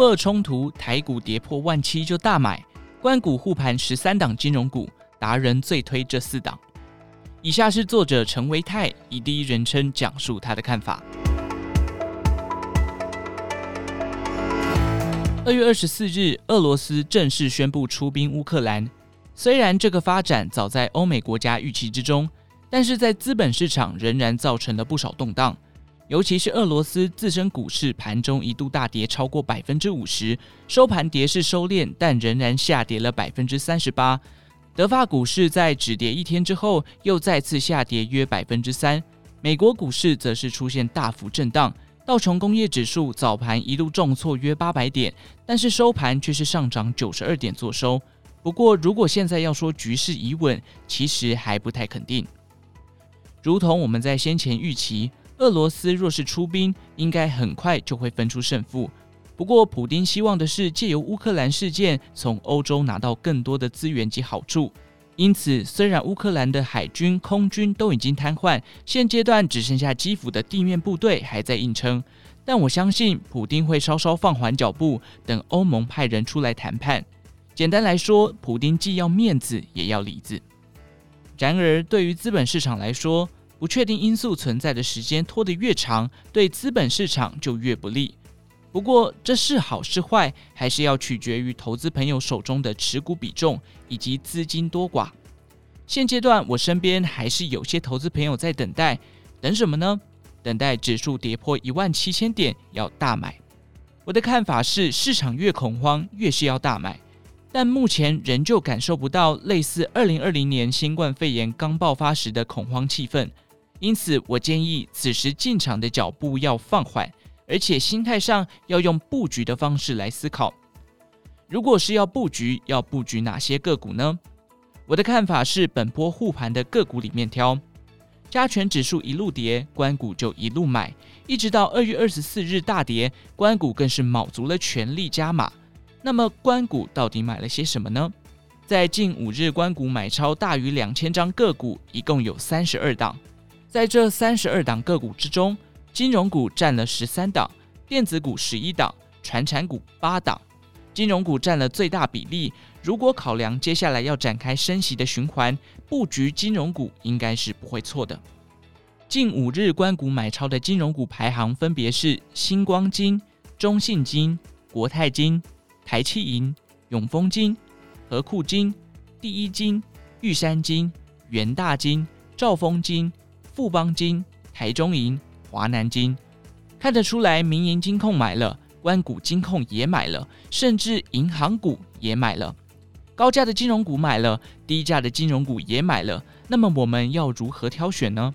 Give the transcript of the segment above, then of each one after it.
乌俄冲突，台股跌破万七就大买，官股护盘十三档金融股，达人最推这四档。以下是作者陈维泰以第一人称讲述他的看法。二月二十四日，俄罗斯正式宣布出兵乌克兰。虽然这个发展早在欧美国家预期之中，但是在资本市场仍然造成了不少动荡。尤其是俄罗斯自身股市盘中一度大跌超过百分之五十，收盘跌势收敛，但仍然下跌了百分之三十八。德法股市在止跌一天之后，又再次下跌约百分之三。美国股市则是出现大幅震荡，道琼工业指数早盘一度重挫约八百点，但是收盘却是上涨九十二点作收。不过，如果现在要说局势已稳，其实还不太肯定。如同我们在先前预期。俄罗斯若是出兵，应该很快就会分出胜负。不过，普丁希望的是借由乌克兰事件从欧洲拿到更多的资源及好处。因此，虽然乌克兰的海军、空军都已经瘫痪，现阶段只剩下基辅的地面部队还在硬撑，但我相信普丁会稍稍放缓脚步，等欧盟派人出来谈判。简单来说，普丁既要面子，也要里子。然而，对于资本市场来说，不确定因素存在的时间拖得越长，对资本市场就越不利。不过，这是好是坏，还是要取决于投资朋友手中的持股比重以及资金多寡。现阶段，我身边还是有些投资朋友在等待，等什么呢？等待指数跌破一万七千点要大买。我的看法是，市场越恐慌，越是要大买。但目前仍旧感受不到类似二零二零年新冠肺炎刚爆发时的恐慌气氛。因此，我建议此时进场的脚步要放缓，而且心态上要用布局的方式来思考。如果是要布局，要布局哪些个股呢？我的看法是，本波护盘的个股里面挑。加权指数一路跌，关股就一路买，一直到二月二十四日大跌，关股更是卯足了全力加码。那么，关股到底买了些什么呢？在近五日，关股买超大于两千张个股，一共有三十二档。在这三十二档个股之中，金融股占了十三档，电子股十一档，传产股八档。金融股占了最大比例。如果考量接下来要展开升息的循环，布局金融股应该是不会错的。近五日关股买超的金融股排行分别是：新光金、中信金、国泰金、台企银、永丰金、和库金、第一金、玉山金、元大金、兆丰金。富邦金、台中银、华南金，看得出来，民营金控买了，关股金控也买了，甚至银行股也买了，高价的金融股买了，低价的金融股也买了。那么我们要如何挑选呢？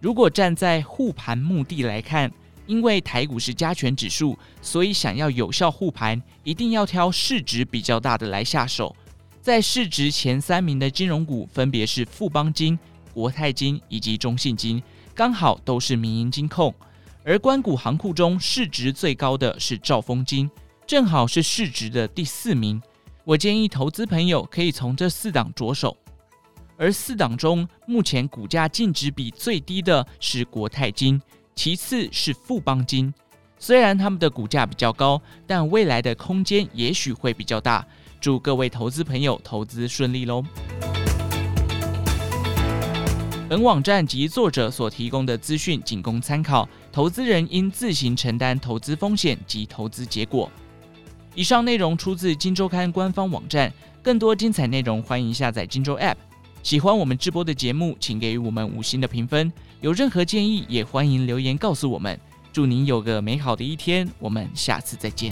如果站在护盘目的来看，因为台股是加权指数，所以想要有效护盘，一定要挑市值比较大的来下手。在市值前三名的金融股分别是富邦金。国泰金以及中信金刚好都是民营金控，而官股行库中市值最高的是兆丰金，正好是市值的第四名。我建议投资朋友可以从这四档着手，而四档中目前股价净值比最低的是国泰金，其次是富邦金。虽然他们的股价比较高，但未来的空间也许会比较大。祝各位投资朋友投资顺利喽！本网站及作者所提供的资讯仅供参考，投资人应自行承担投资风险及投资结果。以上内容出自《金周刊》官方网站，更多精彩内容欢迎下载《金周 App》。喜欢我们直播的节目，请给予我们五星的评分。有任何建议，也欢迎留言告诉我们。祝您有个美好的一天，我们下次再见。